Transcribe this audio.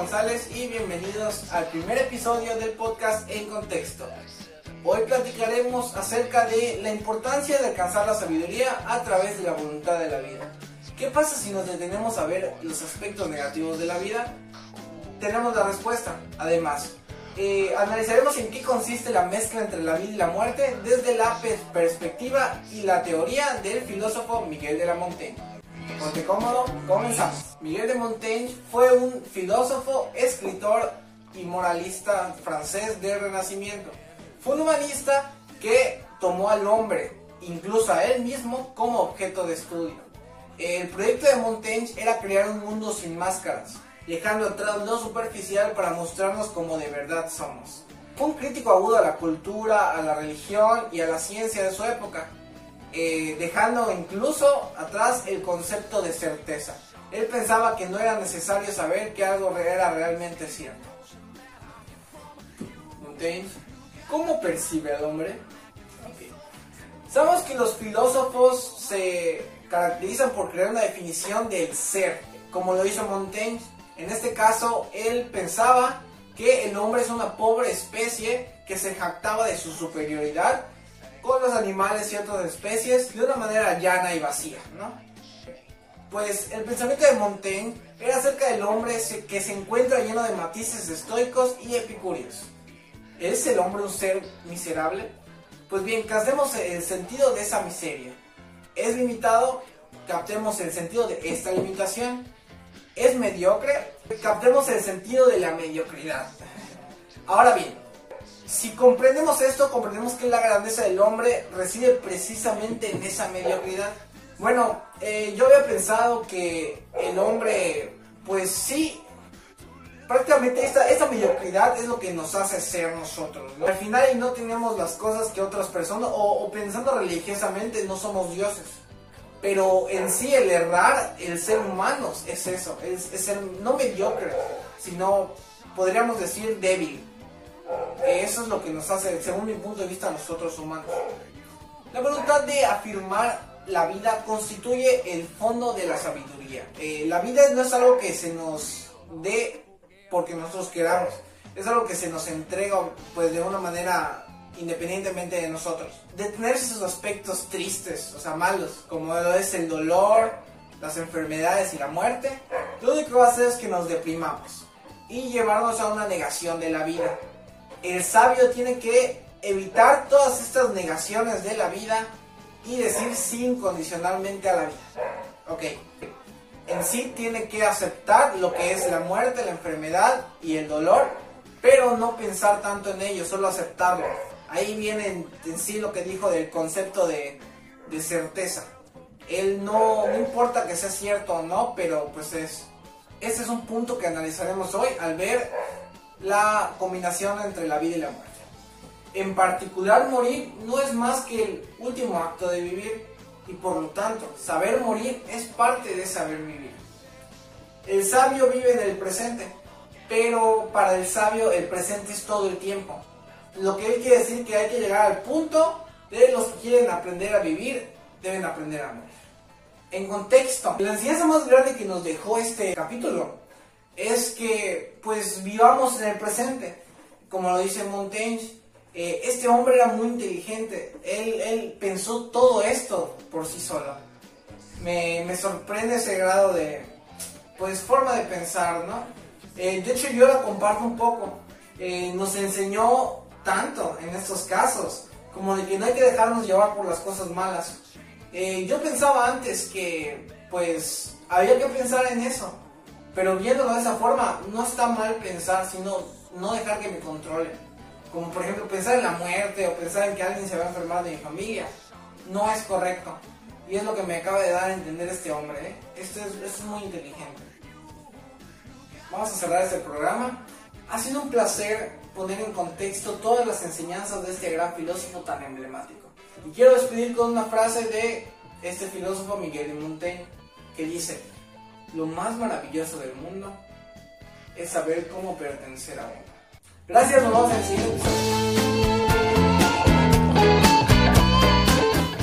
González y bienvenidos al primer episodio del podcast En Contexto. Hoy platicaremos acerca de la importancia de alcanzar la sabiduría a través de la voluntad de la vida. ¿Qué pasa si nos detenemos a ver los aspectos negativos de la vida? Tenemos la respuesta. Además, eh, analizaremos en qué consiste la mezcla entre la vida y la muerte desde la perspectiva y la teoría del filósofo Miguel de la Montaigne. Ponte cómodo, comenzamos. Miguel de Montaigne fue un filósofo, escritor y moralista francés del Renacimiento. Fue un humanista que tomó al hombre, incluso a él mismo, como objeto de estudio. El proyecto de Montaigne era crear un mundo sin máscaras, dejando atrás lo superficial para mostrarnos como de verdad somos. Fue un crítico agudo a la cultura, a la religión y a la ciencia de su época, eh, dejando incluso atrás el concepto de certeza. Él pensaba que no era necesario saber que algo era realmente cierto. ¿cómo percibe al hombre? Sabemos que los filósofos se caracterizan por crear una definición del ser, como lo hizo Montaigne. En este caso, él pensaba que el hombre es una pobre especie que se jactaba de su superioridad con los animales y otras especies de una manera llana y vacía, ¿no? Pues el pensamiento de Montaigne era acerca del hombre que se encuentra lleno de matices estoicos y epicúreos. ¿Es el hombre un ser miserable? Pues bien, captemos el sentido de esa miseria. ¿Es limitado? Captemos el sentido de esta limitación. ¿Es mediocre? Captemos el sentido de la mediocridad. Ahora bien, si comprendemos esto, comprendemos que la grandeza del hombre reside precisamente en esa mediocridad. Bueno, eh, yo había pensado que el hombre, pues sí, prácticamente esta, mediocridad es lo que nos hace ser nosotros. Al final no tenemos las cosas que otras personas, o, pensando religiosamente, no somos dioses. Pero en sí el errar, el ser humano es eso, es, es ser no mediocre, sino podríamos decir débil eso es lo que nos hace, según mi punto de vista, nosotros humanos. La voluntad de afirmar la vida constituye el fondo de la sabiduría. Eh, la vida no es algo que se nos dé porque nosotros queramos. Es algo que se nos entrega pues de una manera independientemente de nosotros. Detener esos aspectos tristes, o sea, malos, como lo es el dolor, las enfermedades y la muerte, lo único que va a hacer es que nos deprimamos y llevarnos a una negación de la vida el sabio tiene que evitar todas estas negaciones de la vida y decir sí incondicionalmente a la vida. Ok. En sí tiene que aceptar lo que es la muerte, la enfermedad y el dolor, pero no pensar tanto en ello, solo aceptarlo. Ahí viene en, sí lo que dijo del concepto de, de certeza. Él no, no importa que sea cierto o no, pero pues es, ese es un punto que analizaremos hoy al ver la combinación entre la vida y la muerte. En particular, morir no es más que el último acto de vivir y por lo tanto, saber morir es parte de saber vivir. El sabio vive en el presente, pero para el sabio el presente es todo el tiempo. Lo que quiere decir que hay que llegar al punto de los que quieren aprender a vivir, deben aprender a morir. En contexto, la enseñanza más grande que nos dejó este capítulo es que pues vivamos en el presente. Como lo dice Montaigne, eh, este hombre era muy inteligente, él, pensó todo esto por sí solo. Me, sorprende ese grado de, pues, forma de pensar, ¿no? Eh, de hecho yo la comparto un poco. Eh, nos enseñó tanto en estos casos, como de que no hay que dejarnos llevar por las cosas malas. yo pensaba antes que, pues, había que pensar en eso pero viéndolo de esa forma, no está mal pensar, sino no dejar que me controle. Como por ejemplo pensar en la muerte o pensar en que alguien se va a enfermar de mi familia. No es correcto. Y es lo que me acaba de dar a entender este hombre. ¿eh? Esto, es, es muy inteligente. Vamos a cerrar este programa. Ha sido un placer poner en contexto todas las enseñanzas de este gran filósofo tan emblemático. Y quiero despedir con una frase de este filósofo Miguel de Montaigne que dice, lo más maravilloso del mundo es saber cómo pertenecer a uno. Gracias, nos vemos en el siguiente episodio.